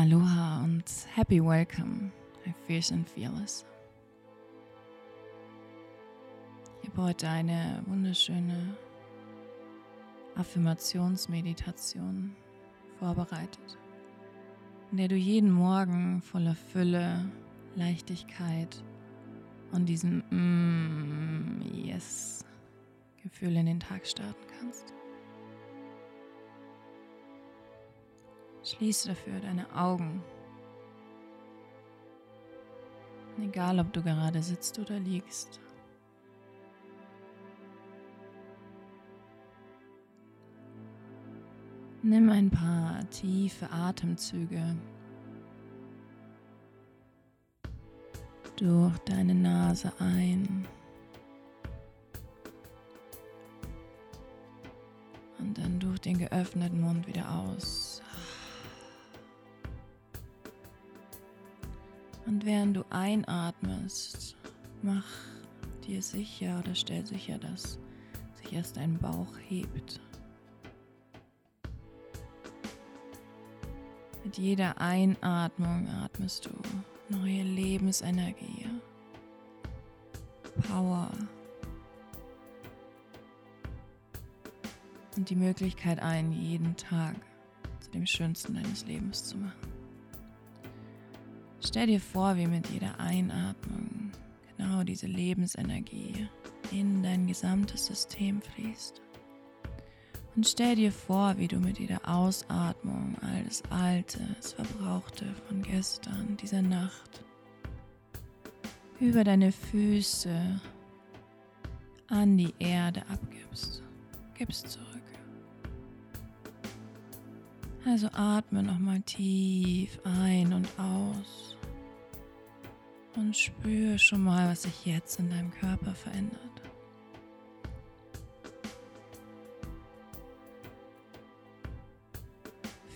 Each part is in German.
Aloha und happy welcome bei Fierce and Fearless. Ich habe heute eine wunderschöne Affirmationsmeditation vorbereitet, in der du jeden Morgen voller Fülle, Leichtigkeit und diesem mm, Yes Gefühl in den Tag starten kannst. Schließe dafür deine Augen. Egal, ob du gerade sitzt oder liegst. Nimm ein paar tiefe Atemzüge durch deine Nase ein und dann durch den geöffneten Mund wieder aus. Und während du einatmest, mach dir sicher oder stell sicher, dass sich erst dein Bauch hebt. Mit jeder Einatmung atmest du neue Lebensenergie, Power und die Möglichkeit ein, jeden Tag zu dem schönsten deines Lebens zu machen. Stell dir vor, wie mit jeder Einatmung genau diese Lebensenergie in dein gesamtes System fließt. Und stell dir vor, wie du mit jeder Ausatmung all das Alte, das Verbrauchte von gestern, dieser Nacht, über deine Füße an die Erde abgibst. Gibst zurück. Also atme nochmal tief ein und aus. Und spür schon mal, was sich jetzt in deinem Körper verändert.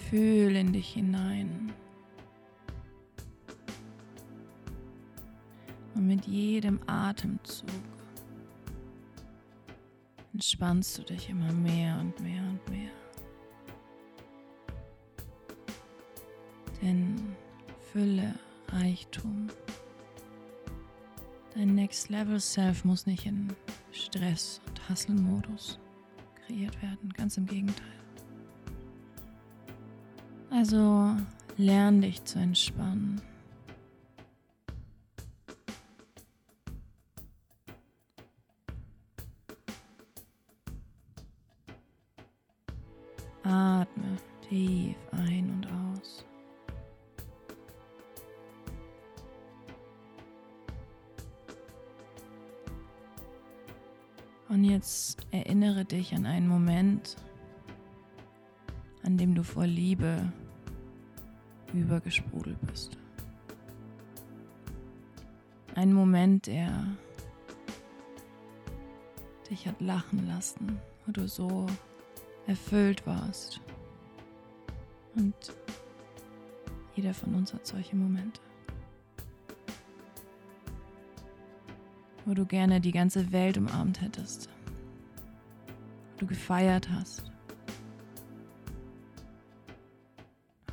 Fühl in dich hinein. Und mit jedem Atemzug entspannst du dich immer mehr und mehr und mehr. Denn Fülle, Reichtum Dein Next Level Self muss nicht in Stress- und Hustle-Modus kreiert werden, ganz im Gegenteil. Also lern dich zu entspannen. Und jetzt erinnere dich an einen Moment, an dem du vor Liebe übergesprudelt bist. Ein Moment, der dich hat lachen lassen, wo du so erfüllt warst. Und jeder von uns hat solche Momente. Wo du gerne die ganze Welt umarmt hättest, wo du gefeiert hast,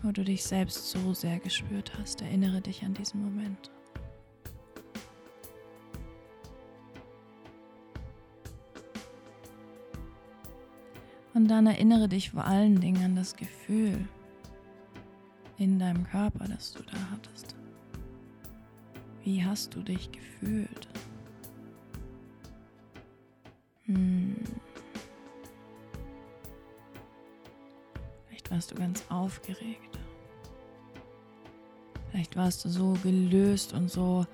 wo du dich selbst so sehr gespürt hast. Erinnere dich an diesen Moment. Und dann erinnere dich vor allen Dingen an das Gefühl in deinem Körper, das du da hattest. Wie hast du dich gefühlt? Hm. Vielleicht warst du ganz aufgeregt. Vielleicht warst du so gelöst und so,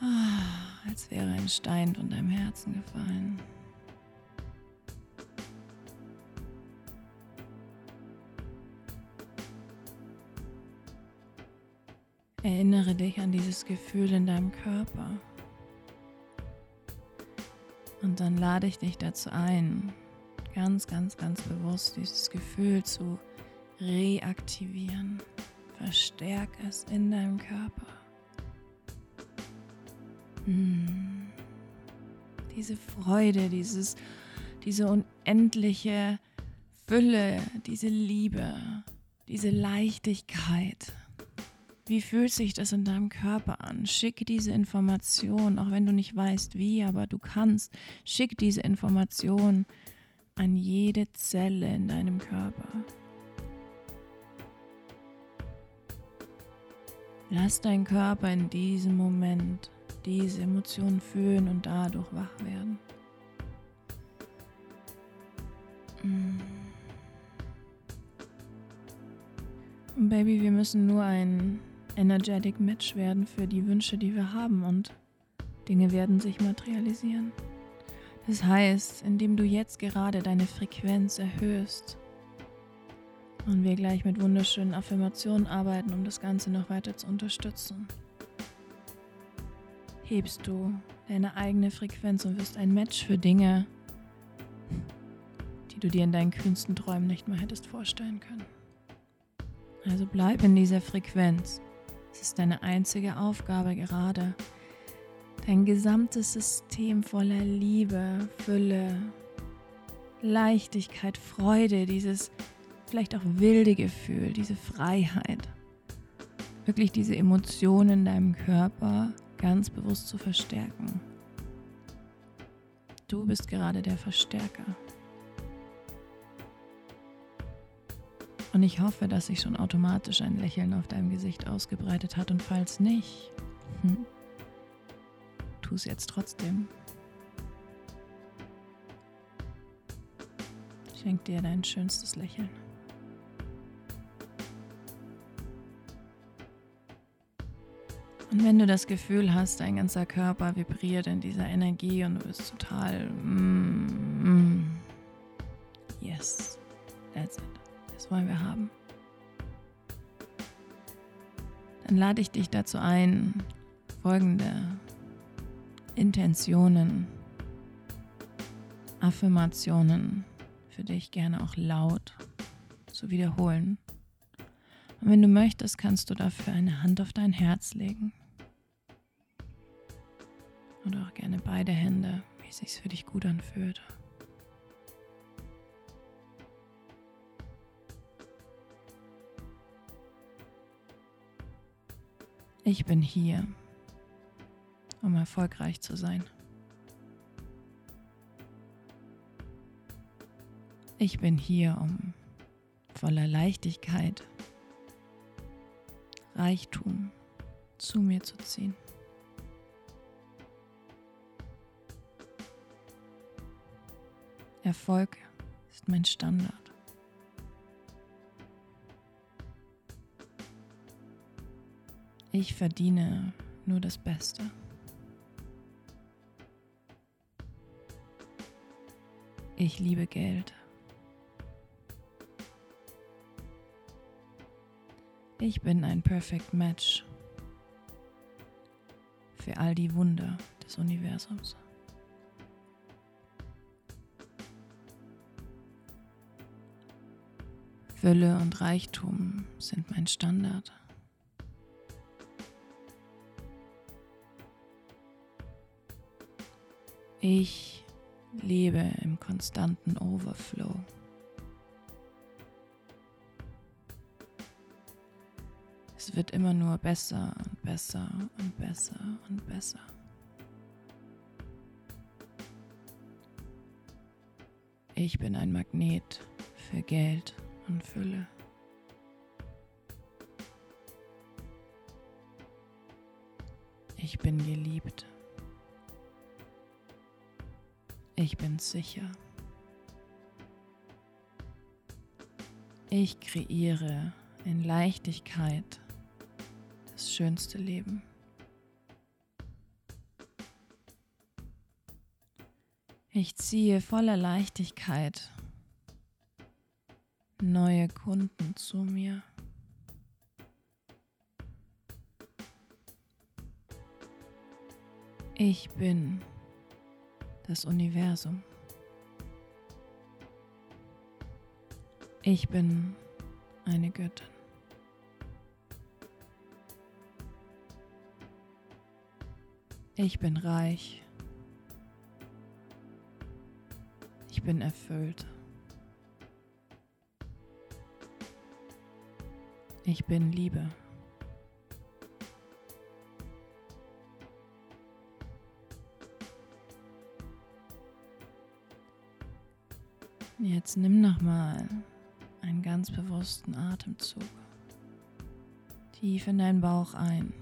ah, als wäre ein Stein von deinem Herzen gefallen. Erinnere dich an dieses Gefühl in deinem Körper. Und dann lade ich dich dazu ein, ganz, ganz, ganz bewusst dieses Gefühl zu reaktivieren. Verstärk es in deinem Körper. Hm. Diese Freude, dieses, diese unendliche Fülle, diese Liebe diese Leichtigkeit. Wie fühlt sich das in deinem Körper an? Schick diese Information, auch wenn du nicht weißt wie, aber du kannst. Schick diese Information an jede Zelle in deinem Körper. Lass deinen Körper in diesem Moment diese Emotionen fühlen und dadurch wach werden. Mm. Baby, wir müssen nur ein energetic Match werden für die Wünsche, die wir haben und Dinge werden sich materialisieren. Das heißt, indem du jetzt gerade deine Frequenz erhöhst und wir gleich mit wunderschönen Affirmationen arbeiten, um das Ganze noch weiter zu unterstützen, hebst du deine eigene Frequenz und wirst ein Match für Dinge, die du dir in deinen kühnsten Träumen nicht mehr hättest vorstellen können. Also bleib in dieser Frequenz. Es ist deine einzige Aufgabe gerade, dein gesamtes System voller Liebe, Fülle, Leichtigkeit, Freude, dieses vielleicht auch wilde Gefühl, diese Freiheit, wirklich diese Emotionen in deinem Körper ganz bewusst zu verstärken. Du bist gerade der Verstärker. Und ich hoffe, dass sich schon automatisch ein Lächeln auf deinem Gesicht ausgebreitet hat. Und falls nicht, hm, tu es jetzt trotzdem. Schenk dir dein schönstes Lächeln. Und wenn du das Gefühl hast, dein ganzer Körper vibriert in dieser Energie und du bist total, mm, wollen wir haben. Dann lade ich dich dazu ein, folgende Intentionen, Affirmationen für dich gerne auch laut zu wiederholen. Und wenn du möchtest, kannst du dafür eine Hand auf dein Herz legen. Oder auch gerne beide Hände, wie es sich für dich gut anfühlt. Ich bin hier, um erfolgreich zu sein. Ich bin hier, um voller Leichtigkeit, Reichtum zu mir zu ziehen. Erfolg ist mein Standard. Ich verdiene nur das Beste. Ich liebe Geld. Ich bin ein Perfect Match für all die Wunder des Universums. Fülle und Reichtum sind mein Standard. Ich lebe im konstanten Overflow. Es wird immer nur besser und besser und besser und besser. Ich bin ein Magnet für Geld und Fülle. Ich bin geliebt. Ich bin sicher. Ich kreiere in Leichtigkeit das schönste Leben. Ich ziehe voller Leichtigkeit neue Kunden zu mir. Ich bin das Universum. Ich bin eine Göttin. Ich bin reich. Ich bin erfüllt. Ich bin Liebe. Jetzt nimm nochmal einen ganz bewussten Atemzug. Tief in deinen Bauch ein.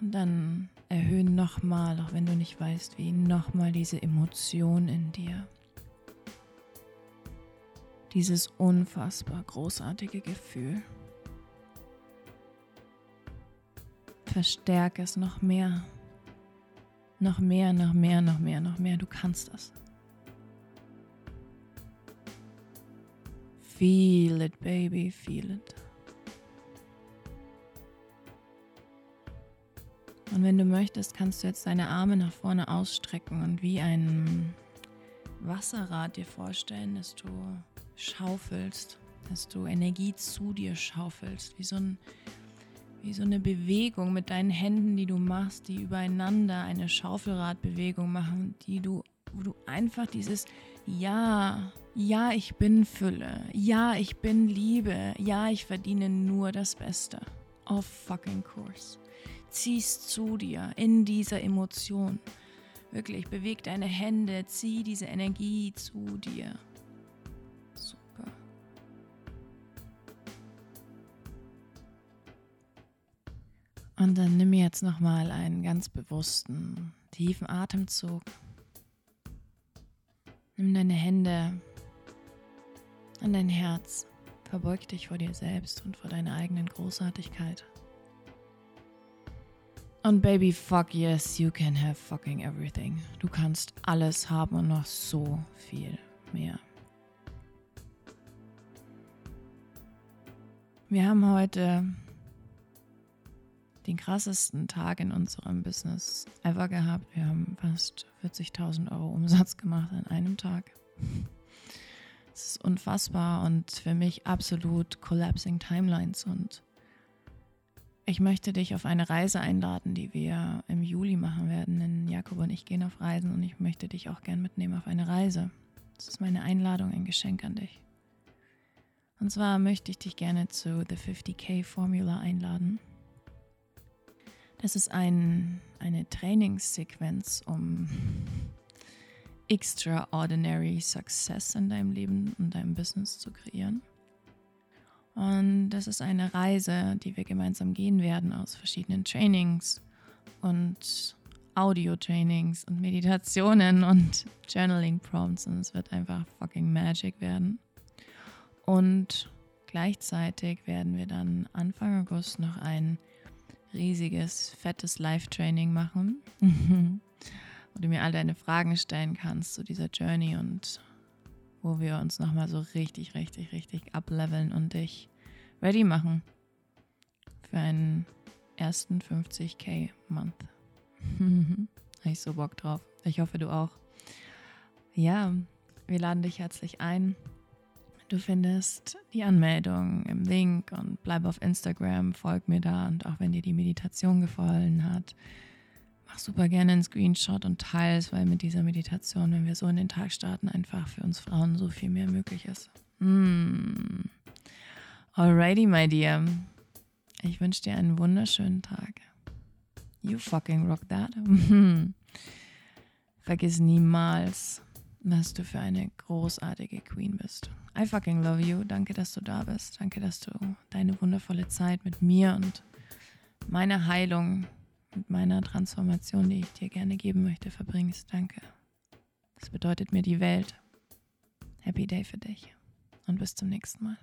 Und dann erhöhen nochmal, auch wenn du nicht weißt wie, nochmal diese Emotion in dir. Dieses unfassbar großartige Gefühl. Verstärke es noch mehr. Noch mehr, noch mehr, noch mehr, noch mehr. Du kannst das. Feel it, baby, feel it. Und wenn du möchtest, kannst du jetzt deine Arme nach vorne ausstrecken und wie ein Wasserrad dir vorstellen, dass du schaufelst, dass du Energie zu dir schaufelst, wie so, ein, wie so eine Bewegung mit deinen Händen, die du machst, die übereinander eine Schaufelradbewegung machen, die du, wo du einfach dieses Ja, ja, ich bin Fülle, ja, ich bin Liebe, ja, ich verdiene nur das Beste. Of fucking course ziehst zu dir in dieser Emotion. Wirklich, beweg deine Hände, zieh diese Energie zu dir. Super. Und dann nimm jetzt nochmal einen ganz bewussten, tiefen Atemzug. Nimm deine Hände an dein Herz. Verbeug dich vor dir selbst und vor deiner eigenen Großartigkeit. Und Baby, fuck yes, you can have fucking everything. Du kannst alles haben und noch so viel mehr. Wir haben heute den krassesten Tag in unserem Business ever gehabt. Wir haben fast 40.000 Euro Umsatz gemacht an einem Tag. Es ist unfassbar und für mich absolut collapsing Timelines und ich möchte dich auf eine Reise einladen, die wir im Juli machen werden. Denn Jakob und ich gehen auf Reisen und ich möchte dich auch gern mitnehmen auf eine Reise. Das ist meine Einladung, ein Geschenk an dich. Und zwar möchte ich dich gerne zu The 50k Formula einladen. Das ist ein, eine Trainingssequenz, um extraordinary Success in deinem Leben und deinem Business zu kreieren. Und das ist eine Reise, die wir gemeinsam gehen werden aus verschiedenen Trainings und Audio-Trainings und Meditationen und Journaling-Prompts. Und es wird einfach fucking Magic werden. Und gleichzeitig werden wir dann Anfang August noch ein riesiges, fettes Live-Training machen, wo du mir all deine Fragen stellen kannst zu dieser Journey und wo wir uns nochmal so richtig, richtig, richtig ableveln und dich ready machen für einen ersten 50k Month. Habe ich so Bock drauf. Ich hoffe, du auch. Ja, wir laden dich herzlich ein. Du findest die Anmeldung im Link und bleib auf Instagram, folg mir da und auch wenn dir die Meditation gefallen hat, mach super gerne einen Screenshot und teile es, weil mit dieser Meditation, wenn wir so in den Tag starten, einfach für uns Frauen so viel mehr möglich ist. Mm. Alrighty, my dear. Ich wünsche dir einen wunderschönen Tag. You fucking rock that. Vergiss niemals, was du für eine großartige Queen bist. I fucking love you. Danke, dass du da bist. Danke, dass du deine wundervolle Zeit mit mir und meiner Heilung mit meiner Transformation, die ich dir gerne geben möchte, verbringst. Danke. Das bedeutet mir die Welt. Happy Day für dich und bis zum nächsten Mal.